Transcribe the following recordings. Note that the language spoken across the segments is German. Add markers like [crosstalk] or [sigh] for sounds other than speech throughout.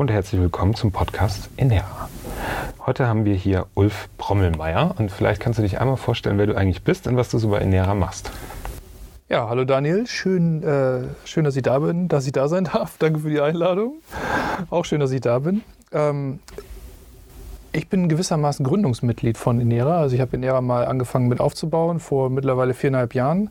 Und herzlich willkommen zum Podcast Inera. Heute haben wir hier Ulf Brommelmeier und vielleicht kannst du dich einmal vorstellen, wer du eigentlich bist und was du so bei Inera machst. Ja, hallo Daniel, schön, äh, schön, dass ich da bin, dass ich da sein [laughs] darf. Danke für die Einladung. Auch schön, dass ich da bin. Ähm, ich bin gewissermaßen Gründungsmitglied von Inera. Also ich habe Inera mal angefangen mit aufzubauen vor mittlerweile viereinhalb Jahren.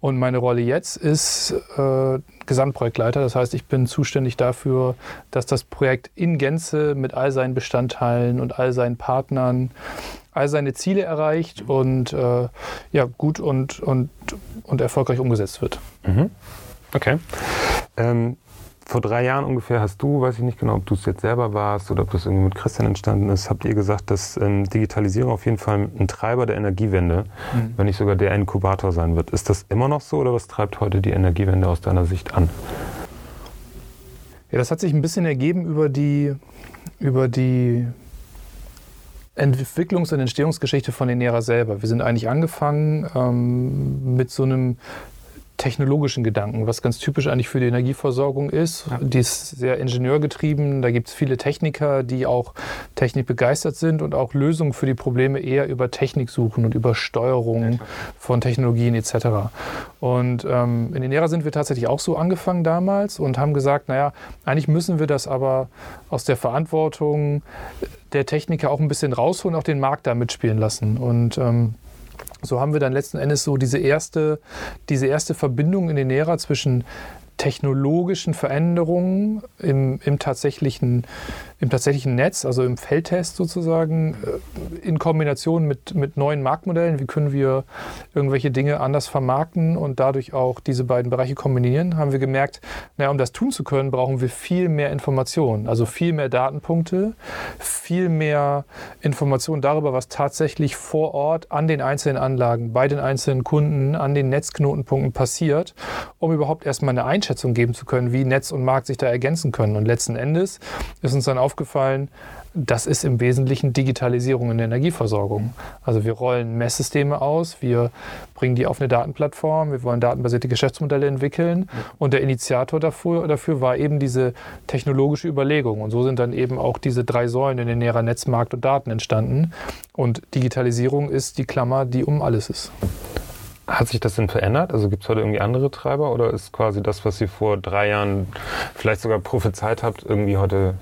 Und meine Rolle jetzt ist äh, Gesamtprojektleiter. Das heißt, ich bin zuständig dafür, dass das Projekt in Gänze mit all seinen Bestandteilen und all seinen Partnern all seine Ziele erreicht und äh, ja, gut und, und, und erfolgreich umgesetzt wird. Mhm. Okay. Ähm, vor drei Jahren ungefähr hast du, weiß ich nicht genau, ob du es jetzt selber warst oder ob das irgendwie mit Christian entstanden ist, habt ihr gesagt, dass ähm, Digitalisierung auf jeden Fall ein Treiber der Energiewende, mhm. wenn nicht sogar der Inkubator sein wird. Ist das immer noch so oder was treibt heute die Energiewende aus deiner Sicht an? Ja, das hat sich ein bisschen ergeben über die, über die Entwicklungs- und Entstehungsgeschichte von Enera selber. Wir sind eigentlich angefangen ähm, mit so einem technologischen Gedanken, was ganz typisch eigentlich für die Energieversorgung ist. Ja. Die ist sehr ingenieurgetrieben. Da gibt es viele Techniker, die auch technikbegeistert sind und auch Lösungen für die Probleme eher über Technik suchen und über Steuerung ja, von Technologien etc. Und ähm, in Enera sind wir tatsächlich auch so angefangen damals und haben gesagt, naja, eigentlich müssen wir das aber aus der Verantwortung der Techniker auch ein bisschen rausholen, auch den Markt da mitspielen lassen. Und ähm, so haben wir dann letzten Endes so diese erste, diese erste Verbindung in den Näher zwischen technologischen Veränderungen im, im tatsächlichen im tatsächlichen Netz, also im Feldtest sozusagen, äh, in Kombination mit, mit neuen Marktmodellen. Wie können wir irgendwelche Dinge anders vermarkten und dadurch auch diese beiden Bereiche kombinieren? Haben wir gemerkt, naja, um das tun zu können, brauchen wir viel mehr Informationen, also viel mehr Datenpunkte, viel mehr Informationen darüber, was tatsächlich vor Ort an den einzelnen Anlagen, bei den einzelnen Kunden, an den Netzknotenpunkten passiert, um überhaupt erstmal eine Einschätzung geben zu können, wie Netz und Markt sich da ergänzen können. Und letzten Endes ist uns dann auch aufgefallen, das ist im Wesentlichen Digitalisierung in der Energieversorgung. Also wir rollen Messsysteme aus, wir bringen die auf eine Datenplattform, wir wollen datenbasierte Geschäftsmodelle entwickeln und der Initiator dafür, dafür war eben diese technologische Überlegung. Und so sind dann eben auch diese drei Säulen in den näherer Netzmarkt und Daten entstanden. Und Digitalisierung ist die Klammer, die um alles ist. Hat sich das denn verändert? Also gibt es heute irgendwie andere Treiber oder ist quasi das, was ihr vor drei Jahren vielleicht sogar prophezeit habt, irgendwie heute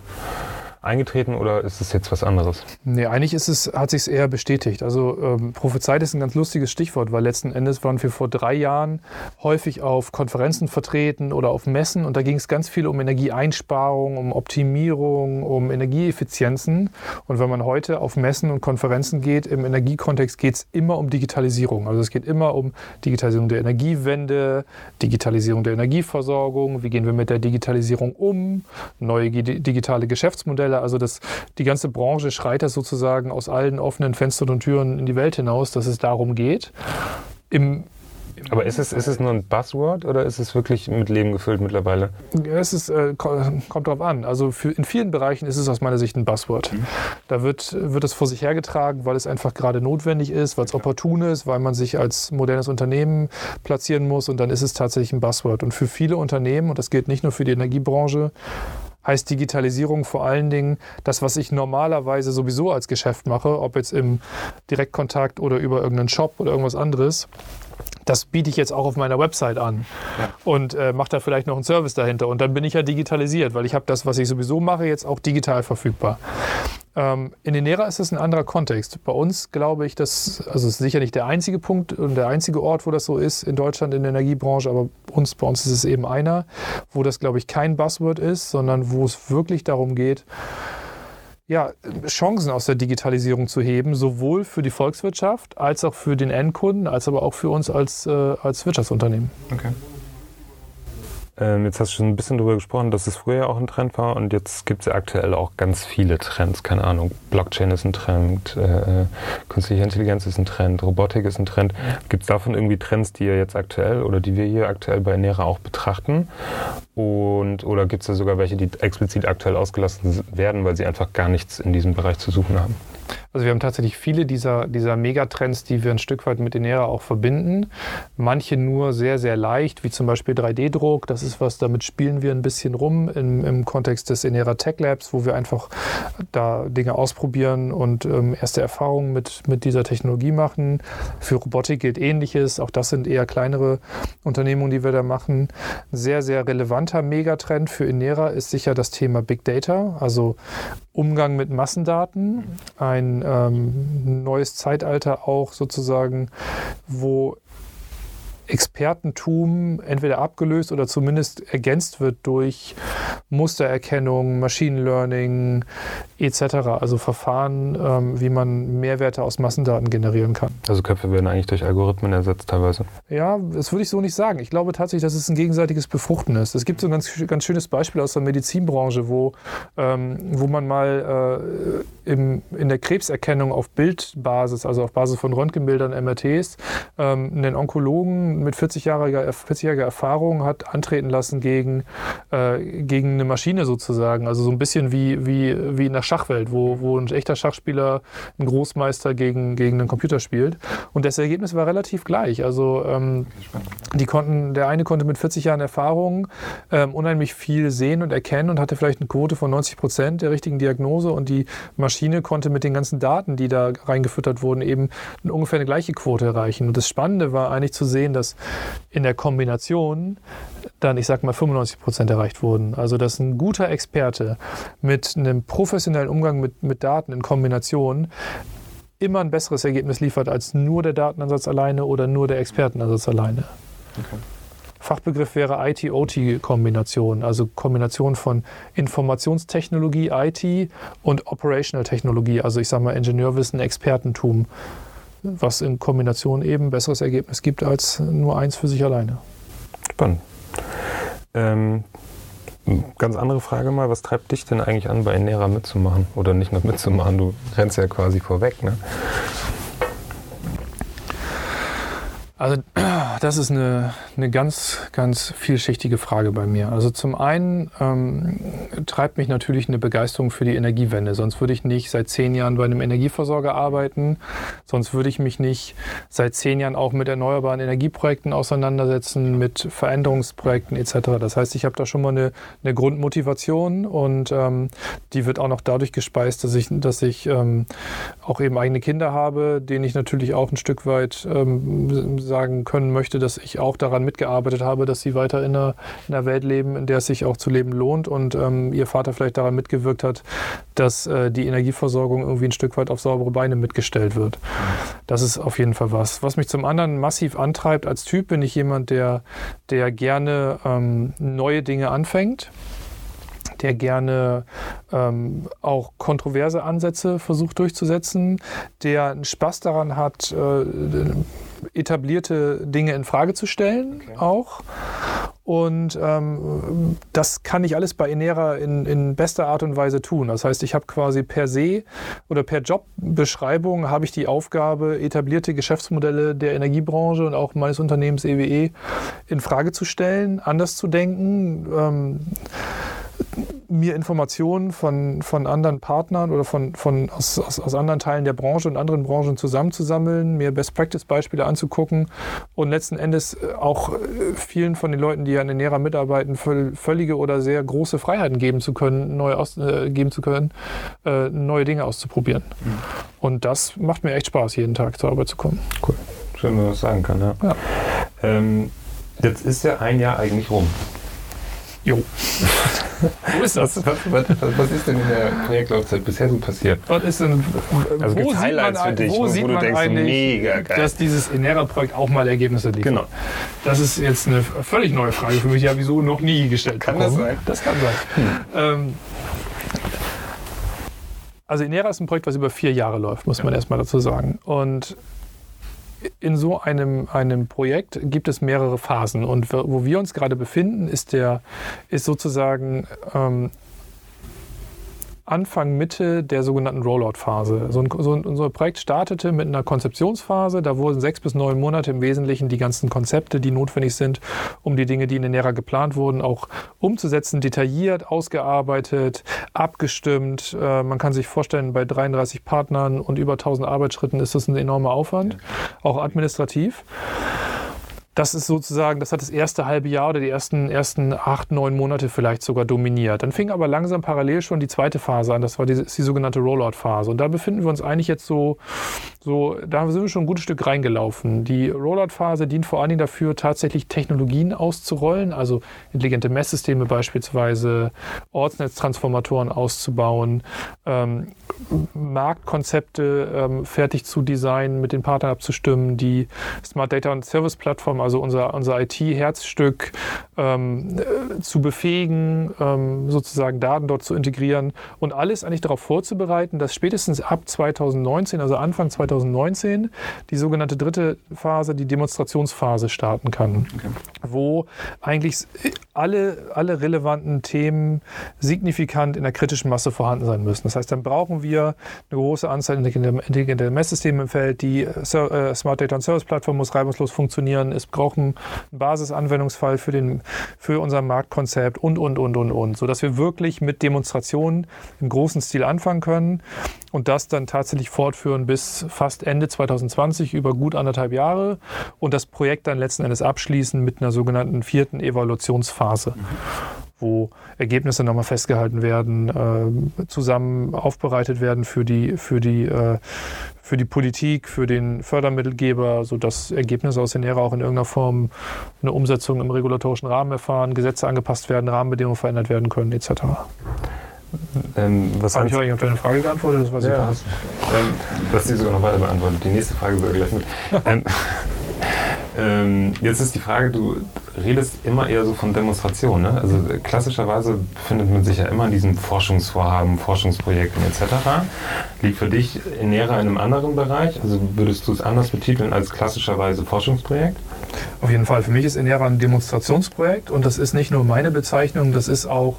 eingetreten oder ist es jetzt was anderes? Nee, eigentlich ist es, hat sich es eher bestätigt. Also ähm, prophezeit ist ein ganz lustiges Stichwort, weil letzten Endes waren wir vor drei Jahren häufig auf Konferenzen vertreten oder auf Messen und da ging es ganz viel um Energieeinsparung, um Optimierung, um Energieeffizienzen. Und wenn man heute auf Messen und Konferenzen geht, im Energiekontext geht es immer um Digitalisierung. Also es geht immer um Digitalisierung der Energiewende, Digitalisierung der Energieversorgung, wie gehen wir mit der Digitalisierung um, neue digitale Geschäftsmodelle Hersteller. Also das, die ganze Branche schreit das sozusagen aus allen offenen Fenstern und Türen in die Welt hinaus, dass es darum geht. Im, aber ist es, ist es nur ein Buzzword oder ist es wirklich mit Leben gefüllt mittlerweile? Es ist, äh, kommt drauf an. Also für, in vielen Bereichen ist es aus meiner Sicht ein Buzzword. Mhm. Da wird, wird es vor sich hergetragen, weil es einfach gerade notwendig ist, weil es opportun ist, weil man sich als modernes Unternehmen platzieren muss und dann ist es tatsächlich ein Buzzword. Und für viele Unternehmen, und das gilt nicht nur für die Energiebranche, heißt Digitalisierung vor allen Dingen das, was ich normalerweise sowieso als Geschäft mache, ob jetzt im Direktkontakt oder über irgendeinen Shop oder irgendwas anderes das biete ich jetzt auch auf meiner Website an ja. und äh, mache da vielleicht noch einen Service dahinter. Und dann bin ich ja digitalisiert, weil ich habe das, was ich sowieso mache, jetzt auch digital verfügbar. Ähm, in Enera ist es ein anderer Kontext. Bei uns glaube ich, dass, also es ist sicher nicht der einzige Punkt und der einzige Ort, wo das so ist in Deutschland in der Energiebranche, aber uns, bei uns ist es eben einer, wo das, glaube ich, kein Buzzword ist, sondern wo es wirklich darum geht, ja, Chancen aus der Digitalisierung zu heben, sowohl für die Volkswirtschaft als auch für den Endkunden, als aber auch für uns als, äh, als Wirtschaftsunternehmen. Okay. Ähm, jetzt hast du schon ein bisschen darüber gesprochen, dass es früher auch ein Trend war und jetzt gibt es ja aktuell auch ganz viele Trends. Keine Ahnung, Blockchain ist ein Trend, äh, künstliche Intelligenz ist ein Trend, Robotik ist ein Trend. Gibt es davon irgendwie Trends, die ihr jetzt aktuell oder die wir hier aktuell bei Nera auch betrachten? Und, oder gibt es da sogar welche, die explizit aktuell ausgelassen werden, weil sie einfach gar nichts in diesem Bereich zu suchen haben? Also wir haben tatsächlich viele dieser, dieser Megatrends, die wir ein Stück weit mit Enera auch verbinden. Manche nur sehr, sehr leicht, wie zum Beispiel 3D-Druck. Das ist was, damit spielen wir ein bisschen rum im, im Kontext des Enera Tech Labs, wo wir einfach da Dinge ausprobieren und ähm, erste Erfahrungen mit, mit dieser Technologie machen. Für Robotik gilt ähnliches. Auch das sind eher kleinere Unternehmungen, die wir da machen. Ein sehr, sehr relevanter Megatrend für Enera ist sicher das Thema Big Data, also Umgang mit Massendaten. Ein ähm, neues Zeitalter auch sozusagen, wo Expertentum entweder abgelöst oder zumindest ergänzt wird durch Mustererkennung, Machine Learning etc. Also Verfahren, ähm, wie man Mehrwerte aus Massendaten generieren kann. Also Köpfe werden eigentlich durch Algorithmen ersetzt teilweise. Ja, das würde ich so nicht sagen. Ich glaube tatsächlich, dass es ein gegenseitiges Befruchten ist. Es gibt so ein ganz, ganz schönes Beispiel aus der Medizinbranche, wo, ähm, wo man mal äh, im, in der Krebserkennung auf Bildbasis, also auf Basis von Röntgenbildern, MRTs, ähm, einen Onkologen mit 40-jähriger 40 Erfahrung hat antreten lassen gegen, äh, gegen eine Maschine sozusagen. Also so ein bisschen wie, wie, wie in der Schachwelt, wo, wo ein echter Schachspieler, ein Großmeister gegen, gegen einen Computer spielt. Und das Ergebnis war relativ gleich. Also ähm, die konnten, der eine konnte mit 40 Jahren Erfahrung ähm, unheimlich viel sehen und erkennen und hatte vielleicht eine Quote von 90 Prozent der richtigen Diagnose und die Maschine konnte mit den ganzen Daten, die da reingefüttert wurden, eben ungefähr eine gleiche Quote erreichen. Und das Spannende war eigentlich zu sehen, dass in der Kombination dann, ich sag mal, 95 Prozent erreicht wurden. Also, dass ein guter Experte mit einem professionellen Umgang mit, mit Daten in Kombination immer ein besseres Ergebnis liefert als nur der Datenansatz alleine oder nur der Expertenansatz alleine. Okay. Fachbegriff wäre IT-OT-Kombination, also Kombination von Informationstechnologie, IT und Operational Technologie, also ich sage mal Ingenieurwissen, Expertentum was in Kombination eben besseres Ergebnis gibt als nur eins für sich alleine. Spannend. Ähm, ganz andere Frage mal, was treibt dich denn eigentlich an, bei Enera mitzumachen? Oder nicht nur mitzumachen, du rennst ja quasi vorweg, ne? Also das ist eine, eine ganz, ganz vielschichtige Frage bei mir. Also zum einen ähm, treibt mich natürlich eine Begeisterung für die Energiewende. Sonst würde ich nicht seit zehn Jahren bei einem Energieversorger arbeiten. Sonst würde ich mich nicht seit zehn Jahren auch mit erneuerbaren Energieprojekten auseinandersetzen, mit Veränderungsprojekten etc. Das heißt, ich habe da schon mal eine, eine Grundmotivation und ähm, die wird auch noch dadurch gespeist, dass ich, dass ich ähm, auch eben eigene Kinder habe, denen ich natürlich auch ein Stück weit ähm, sagen können möchte, dass ich auch daran mitgearbeitet habe, dass sie weiter in einer, in einer Welt leben, in der es sich auch zu leben lohnt und ähm, ihr Vater vielleicht daran mitgewirkt hat, dass äh, die Energieversorgung irgendwie ein Stück weit auf saubere Beine mitgestellt wird. Das ist auf jeden Fall was. Was mich zum anderen massiv antreibt als Typ, bin ich jemand, der, der gerne ähm, neue Dinge anfängt der gerne ähm, auch kontroverse Ansätze versucht durchzusetzen, der einen Spaß daran hat, äh, etablierte Dinge in Frage zu stellen okay. auch. Und ähm, das kann ich alles bei Enera in, in bester Art und Weise tun. Das heißt, ich habe quasi per se oder per Jobbeschreibung habe ich die Aufgabe, etablierte Geschäftsmodelle der Energiebranche und auch meines Unternehmens EWE e in Frage zu stellen, anders zu denken. Ähm, mir Informationen von, von anderen Partnern oder von, von aus, aus, aus anderen Teilen der Branche und anderen Branchen zusammenzusammeln, mir Best-Practice-Beispiele anzugucken und letzten Endes äh, auch äh, vielen von den Leuten, die an den NERA mitarbeiten, völlige oder sehr große Freiheiten geben zu können, neu aus, äh, geben zu können, äh, neue Dinge auszuprobieren. Mhm. Und das macht mir echt Spaß, jeden Tag zur Arbeit zu kommen. Cool. Schön, wenn man das sagen kann. Ja. ja. Ähm, jetzt ist ja ein Jahr eigentlich rum. Jo. Wo ist das? Was, was, was, ist denn in der Projektlaufzeit bisher so passiert? Was ist denn, also wo sieht Highlights man, für dich, wo, wo sieht du man denkst, mega geil. dass dieses Enera-Projekt auch mal Ergebnisse liefert? Genau. Das ist jetzt eine völlig neue Frage für mich, die habe ich so noch nie gestellt Kann bekommen. das sein? Das kann sein. Hm. Ähm, also Enera ist ein Projekt, was über vier Jahre läuft, muss ja. man erstmal dazu sagen. Und in so einem, einem Projekt gibt es mehrere Phasen. Und wo wir uns gerade befinden, ist, der, ist sozusagen ähm, Anfang, Mitte der sogenannten Rollout-Phase. So so ein, unser Projekt startete mit einer Konzeptionsphase. Da wurden sechs bis neun Monate im Wesentlichen die ganzen Konzepte, die notwendig sind, um die Dinge, die in der NERA geplant wurden, auch umzusetzen, detailliert, ausgearbeitet, abgestimmt. Äh, man kann sich vorstellen, bei 33 Partnern und über 1000 Arbeitsschritten ist das ein enormer Aufwand, auch administrativ das ist sozusagen, das hat das erste halbe Jahr oder die ersten, ersten acht, neun Monate vielleicht sogar dominiert. Dann fing aber langsam parallel schon die zweite Phase an, das war die, die sogenannte Rollout-Phase. Und da befinden wir uns eigentlich jetzt so, so, da sind wir schon ein gutes Stück reingelaufen. Die Rollout-Phase dient vor allen Dingen dafür, tatsächlich Technologien auszurollen, also intelligente Messsysteme beispielsweise, Ortsnetztransformatoren auszubauen, ähm, Marktkonzepte ähm, fertig zu designen, mit den Partnern abzustimmen, die Smart Data und Service Plattform, also unser, unser IT-Herzstück, ähm, äh, zu befähigen, ähm, sozusagen Daten dort zu integrieren und alles eigentlich darauf vorzubereiten, dass spätestens ab 2019, also Anfang 2019, die sogenannte dritte Phase, die Demonstrationsphase starten kann, okay. wo eigentlich alle, alle relevanten Themen signifikant in der kritischen Masse vorhanden sein müssen. Das heißt, dann brauchen wir eine große Anzahl intelligenter Messsysteme im Feld, die äh, Smart Data und Service Plattform muss reibungslos funktionieren, es brauchen einen Basisanwendungsfall für, den, für unser Marktkonzept und, und, und, und, und, sodass wir wirklich mit Demonstrationen im großen Stil anfangen können und das dann tatsächlich fortführen bis fast Ende 2020 über gut anderthalb Jahre und das Projekt dann letzten Endes abschließen mit einer sogenannten vierten Evaluationsphase. Mhm wo Ergebnisse nochmal festgehalten werden, äh, zusammen aufbereitet werden für die, für die, äh, für die Politik, für den Fördermittelgeber, sodass Ergebnisse aus den ERA auch in irgendeiner Form eine Umsetzung im regulatorischen Rahmen erfahren, Gesetze angepasst werden, Rahmenbedingungen verändert werden können, etc. Ähm, was Habe ich euch auf deine Frage geantwortet? Das weiß ja, ich hast, ähm, du hast die sogar noch weiter beantwortet. Die nächste Frage sogar gleich mit. [laughs] ähm, ähm, jetzt ist die Frage, du redest immer eher so von Demonstrationen. Ne? Also klassischerweise findet man sich ja immer in diesen Forschungsvorhaben, Forschungsprojekten etc. Liegt für dich näher in einem anderen Bereich? Also würdest du es anders betiteln als klassischerweise Forschungsprojekt? Auf jeden Fall. Für mich ist Enera ein Demonstrationsprojekt und das ist nicht nur meine Bezeichnung, das ist auch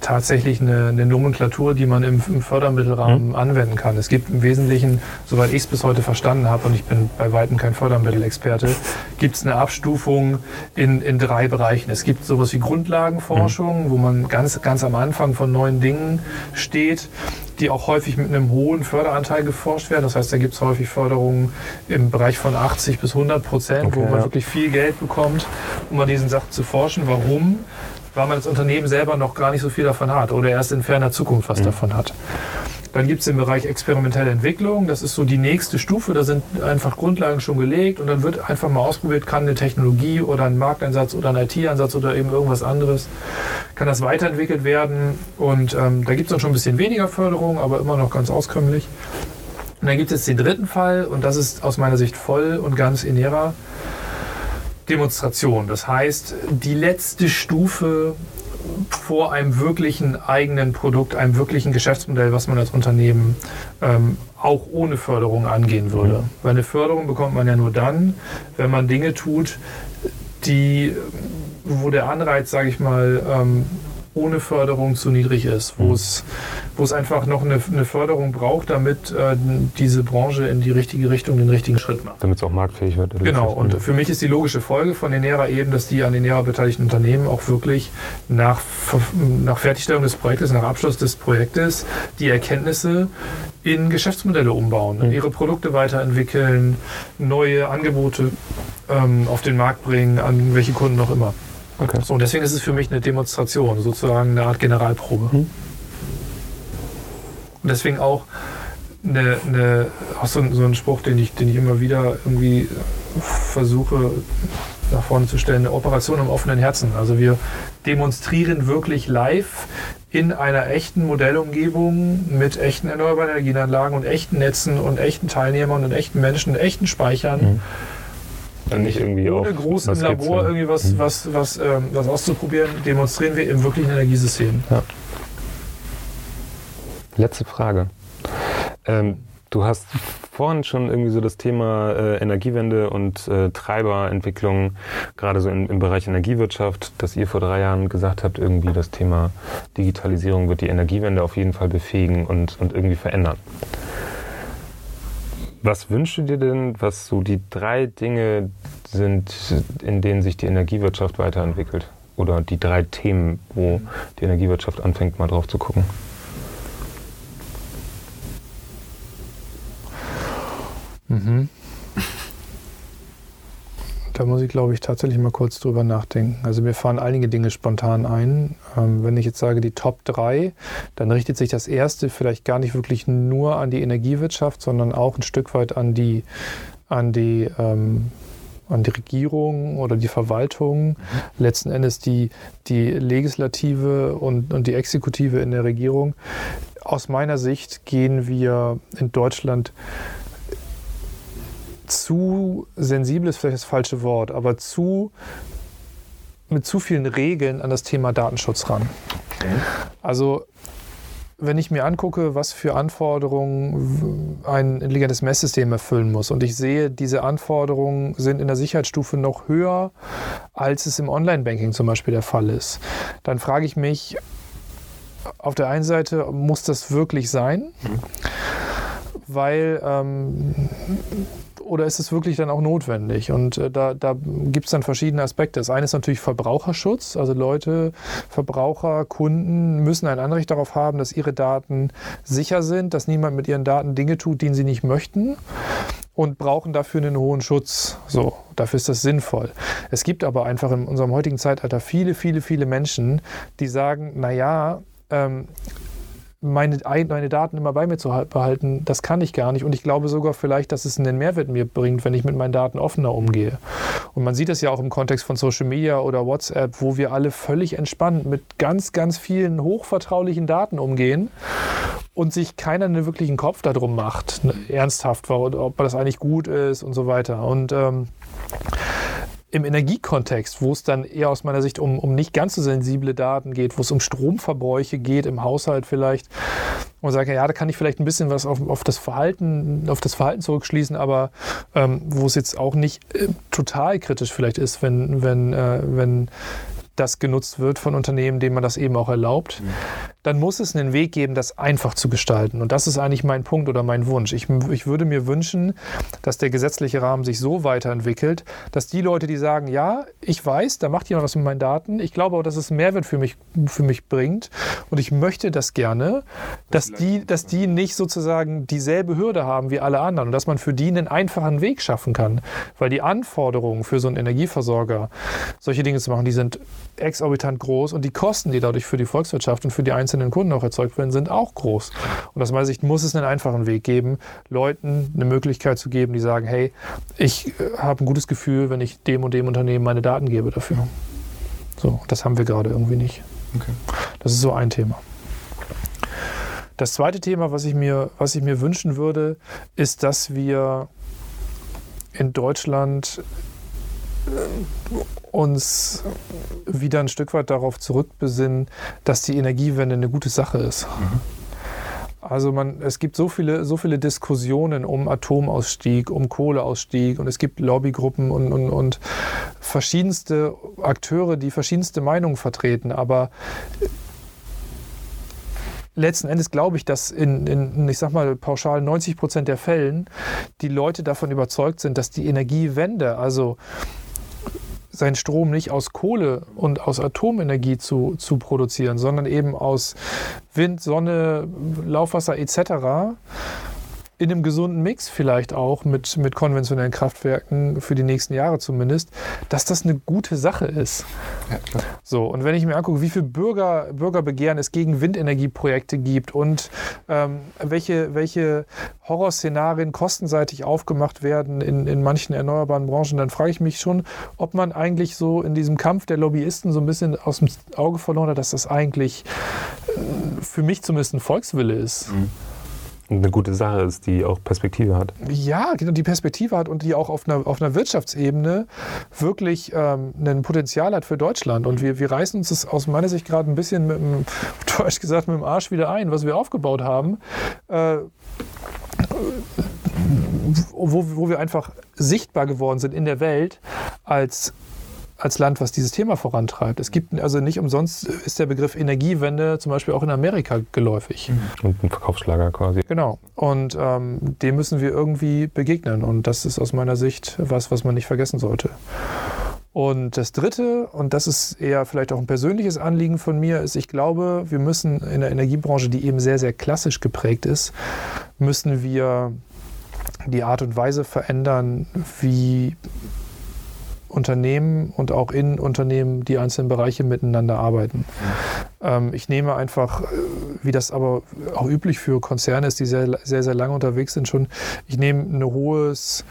tatsächlich eine, eine Nomenklatur, die man im, im Fördermittelrahmen mhm. anwenden kann. Es gibt im Wesentlichen, soweit ich es bis heute verstanden habe, und ich bin bei weitem kein Fördermittelexperte, gibt es eine Abstufung in, in drei Bereichen. Es gibt sowas wie Grundlagenforschung, mhm. wo man ganz, ganz am Anfang von neuen Dingen steht die auch häufig mit einem hohen Förderanteil geforscht werden. Das heißt, da gibt es häufig Förderungen im Bereich von 80 bis 100 Prozent, okay, wo man ja. wirklich viel Geld bekommt, um an diesen Sachen zu forschen. Warum? Weil man das Unternehmen selber noch gar nicht so viel davon hat oder erst in ferner Zukunft was mhm. davon hat. Dann gibt es den Bereich experimentelle Entwicklung. Das ist so die nächste Stufe. Da sind einfach Grundlagen schon gelegt und dann wird einfach mal ausprobiert, kann eine Technologie oder ein Markteinsatz oder ein IT-Einsatz oder eben irgendwas anderes, kann das weiterentwickelt werden. Und ähm, da gibt es dann schon ein bisschen weniger Förderung, aber immer noch ganz auskömmlich. Und dann gibt es den dritten Fall und das ist aus meiner Sicht voll und ganz inera. Demonstration. Das heißt, die letzte Stufe vor einem wirklichen eigenen Produkt, einem wirklichen Geschäftsmodell, was man als Unternehmen ähm, auch ohne Förderung angehen würde. Mhm. Weil eine Förderung bekommt man ja nur dann, wenn man Dinge tut, die, wo der Anreiz, sage ich mal, ähm, ohne Förderung zu niedrig ist, wo, mhm. es, wo es einfach noch eine, eine Förderung braucht, damit äh, diese Branche in die richtige Richtung den richtigen Schritt macht. Damit es auch marktfähig wird. Genau, und für mich ist die logische Folge von Enera eben, dass die an Enera beteiligten Unternehmen auch wirklich nach, nach Fertigstellung des Projektes, nach Abschluss des Projektes die Erkenntnisse in Geschäftsmodelle umbauen, mhm. ihre Produkte weiterentwickeln, neue Angebote ähm, auf den Markt bringen, an welche Kunden noch immer. Okay. So, und deswegen ist es für mich eine Demonstration, sozusagen eine Art Generalprobe. Mhm. Und deswegen auch, eine, eine, auch so, so ein Spruch, den ich, den ich immer wieder irgendwie versuche nach vorne zu stellen, eine Operation im offenen Herzen. Also wir demonstrieren wirklich live in einer echten Modellumgebung mit echten erneuerbaren Energienanlagen und echten Netzen und echten Teilnehmern und echten Menschen, und echten Speichern. Mhm dann nicht irgendwie Ohne groß im Labor irgendwie was, mhm. was, was, ähm, was auszuprobieren, demonstrieren wir im wirklichen Energiesystem. Ja. Letzte Frage. Ähm, du hast vorhin schon irgendwie so das Thema äh, Energiewende und äh, Treiberentwicklung, gerade so in, im Bereich Energiewirtschaft, dass ihr vor drei Jahren gesagt habt, irgendwie das Thema Digitalisierung wird die Energiewende auf jeden Fall befähigen und, und irgendwie verändern. Was wünschst du dir denn, was so die drei Dinge sind, in denen sich die Energiewirtschaft weiterentwickelt? Oder die drei Themen, wo die Energiewirtschaft anfängt, mal drauf zu gucken? Mhm. Da muss ich, glaube ich, tatsächlich mal kurz drüber nachdenken. Also mir fahren einige Dinge spontan ein. Ähm, wenn ich jetzt sage die Top 3, dann richtet sich das erste vielleicht gar nicht wirklich nur an die Energiewirtschaft, sondern auch ein Stück weit an die, an die, ähm, an die Regierung oder die Verwaltung. Mhm. Letzten Endes die, die Legislative und, und die Exekutive in der Regierung. Aus meiner Sicht gehen wir in Deutschland zu sensibel ist vielleicht das falsche Wort, aber zu mit zu vielen Regeln an das Thema Datenschutz ran. Okay. Also wenn ich mir angucke, was für Anforderungen ein intelligentes Messsystem erfüllen muss und ich sehe, diese Anforderungen sind in der Sicherheitsstufe noch höher, als es im Online-Banking zum Beispiel der Fall ist, dann frage ich mich, auf der einen Seite muss das wirklich sein, mhm. weil ähm, oder ist es wirklich dann auch notwendig? Und äh, da, da gibt es dann verschiedene Aspekte. Das eine ist natürlich Verbraucherschutz. Also Leute, Verbraucher, Kunden müssen ein Anrecht darauf haben, dass ihre Daten sicher sind, dass niemand mit ihren Daten Dinge tut, die sie nicht möchten und brauchen dafür einen hohen Schutz. So, dafür ist das sinnvoll. Es gibt aber einfach in unserem heutigen Zeitalter viele, viele, viele Menschen, die sagen, naja, ähm, meine, meine Daten immer bei mir zu behalten, das kann ich gar nicht. Und ich glaube sogar vielleicht, dass es einen Mehrwert mir bringt, wenn ich mit meinen Daten offener umgehe. Und man sieht es ja auch im Kontext von Social Media oder WhatsApp, wo wir alle völlig entspannt mit ganz, ganz vielen hochvertraulichen Daten umgehen und sich keiner einen wirklichen Kopf darum macht, ne, ernsthaft, ob das eigentlich gut ist und so weiter. Und ähm, im Energiekontext, wo es dann eher aus meiner Sicht um, um nicht ganz so sensible Daten geht, wo es um Stromverbräuche geht, im Haushalt vielleicht, und sage, ja, da kann ich vielleicht ein bisschen was auf, auf das Verhalten, auf das Verhalten zurückschließen, aber ähm, wo es jetzt auch nicht äh, total kritisch vielleicht ist, wenn, wenn, äh, wenn das genutzt wird von Unternehmen, denen man das eben auch erlaubt, mhm. Dann muss es einen Weg geben, das einfach zu gestalten. Und das ist eigentlich mein Punkt oder mein Wunsch. Ich, ich würde mir wünschen, dass der gesetzliche Rahmen sich so weiterentwickelt, dass die Leute, die sagen, ja, ich weiß, da macht jemand was mit meinen Daten, ich glaube auch, dass es einen Mehrwert für mich, für mich bringt und ich möchte das gerne, dass die, dass die nicht sozusagen dieselbe Hürde haben wie alle anderen und dass man für die einen einfachen Weg schaffen kann. Weil die Anforderungen für so einen Energieversorger, solche Dinge zu machen, die sind exorbitant groß und die Kosten, die dadurch für die Volkswirtschaft und für die einzelnen Kunden auch erzeugt werden, sind auch groß. Und aus meiner Sicht muss es einen einfachen Weg geben, Leuten eine Möglichkeit zu geben, die sagen, hey, ich äh, habe ein gutes Gefühl, wenn ich dem und dem Unternehmen meine Daten gebe dafür. So, das haben wir gerade irgendwie nicht. Okay. Das ist so ein Thema. Das zweite Thema, was ich mir, was ich mir wünschen würde, ist, dass wir in Deutschland uns wieder ein Stück weit darauf zurückbesinnen, dass die Energiewende eine gute Sache ist. Mhm. Also man, es gibt so viele, so viele Diskussionen um Atomausstieg, um Kohleausstieg und es gibt Lobbygruppen und, und, und verschiedenste Akteure, die verschiedenste Meinungen vertreten. Aber letzten Endes glaube ich, dass in, in, ich sag mal, pauschal 90 Prozent der Fällen die Leute davon überzeugt sind, dass die Energiewende, also seinen Strom nicht aus Kohle und aus Atomenergie zu, zu produzieren, sondern eben aus Wind, Sonne, Laufwasser etc in einem gesunden Mix vielleicht auch mit, mit konventionellen Kraftwerken für die nächsten Jahre zumindest, dass das eine gute Sache ist. Ja, so, und wenn ich mir angucke, wie viel Bürger, Bürgerbegehren es gegen Windenergieprojekte gibt und ähm, welche, welche Horrorszenarien kostenseitig aufgemacht werden in, in manchen erneuerbaren Branchen, dann frage ich mich schon, ob man eigentlich so in diesem Kampf der Lobbyisten so ein bisschen aus dem Auge verloren hat, dass das eigentlich äh, für mich zumindest ein Volkswille ist. Mhm eine gute Sache ist, die auch Perspektive hat. Ja, genau, die Perspektive hat und die auch auf einer, auf einer Wirtschaftsebene wirklich ähm, ein Potenzial hat für Deutschland. Und wir, wir reißen uns das aus meiner Sicht gerade ein bisschen mit dem, Deutsch gesagt, mit dem Arsch wieder ein, was wir aufgebaut haben. Äh, wo, wo wir einfach sichtbar geworden sind in der Welt als als Land, was dieses Thema vorantreibt. Es gibt also nicht umsonst ist der Begriff Energiewende zum Beispiel auch in Amerika geläufig. Und ein Verkaufsschlager quasi. Genau. Und ähm, dem müssen wir irgendwie begegnen. Und das ist aus meiner Sicht was, was man nicht vergessen sollte. Und das Dritte, und das ist eher vielleicht auch ein persönliches Anliegen von mir, ist, ich glaube, wir müssen in der Energiebranche, die eben sehr, sehr klassisch geprägt ist, müssen wir die Art und Weise verändern, wie Unternehmen und auch in Unternehmen die einzelnen Bereiche miteinander arbeiten. Ähm, ich nehme einfach, äh, wie das aber auch üblich für Konzerne ist, die sehr, sehr, sehr lange unterwegs sind, schon, ich nehme ein hohes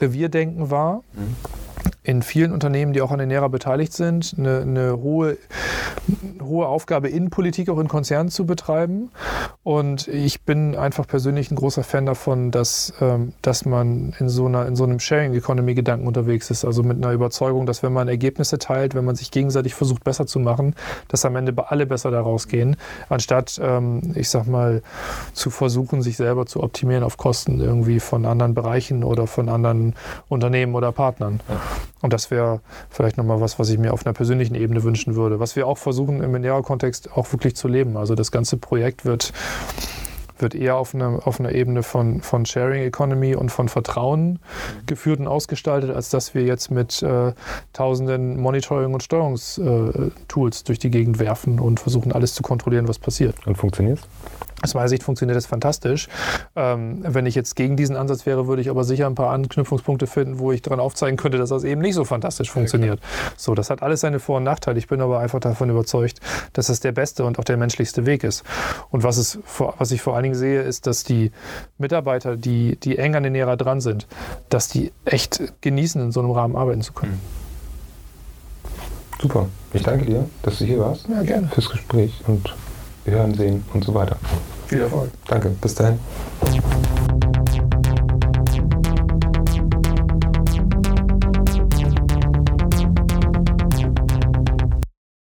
Revierdenken wahr. Mhm in vielen Unternehmen, die auch an der NERA beteiligt sind, eine, eine hohe, hohe Aufgabe, Innenpolitik auch in Konzernen zu betreiben. Und ich bin einfach persönlich ein großer Fan davon, dass, ähm, dass man in so, einer, in so einem Sharing-Economy-Gedanken unterwegs ist. Also mit einer Überzeugung, dass wenn man Ergebnisse teilt, wenn man sich gegenseitig versucht, besser zu machen, dass am Ende alle besser daraus gehen, anstatt, ähm, ich sag mal, zu versuchen, sich selber zu optimieren auf Kosten irgendwie von anderen Bereichen oder von anderen Unternehmen oder Partnern. Und das wäre vielleicht nochmal was, was ich mir auf einer persönlichen Ebene wünschen würde. Was wir auch versuchen im Minera-Kontext auch wirklich zu leben. Also das ganze Projekt wird wird eher auf einer, auf einer Ebene von, von Sharing Economy und von Vertrauen geführt und ausgestaltet, als dass wir jetzt mit äh, tausenden Monitoring- und Steuerungstools äh, durch die Gegend werfen und versuchen, alles zu kontrollieren, was passiert. Und funktioniert? Aus meiner Sicht funktioniert das fantastisch. Ähm, wenn ich jetzt gegen diesen Ansatz wäre, würde ich aber sicher ein paar Anknüpfungspunkte finden, wo ich daran aufzeigen könnte, dass das eben nicht so fantastisch funktioniert. Ja, so, das hat alles seine Vor- und Nachteile. Ich bin aber einfach davon überzeugt, dass das der beste und auch der menschlichste Weg ist. Und was, es, was ich vor allen Dingen sehe, ist, dass die Mitarbeiter, die, die eng an den Ära dran sind, dass die echt genießen, in so einem Rahmen arbeiten zu können. Super. Ich danke dir, dass du hier warst. Ja, gerne. Fürs Gespräch und hören, sehen und so weiter. Viel Erfolg. Danke, bis dahin.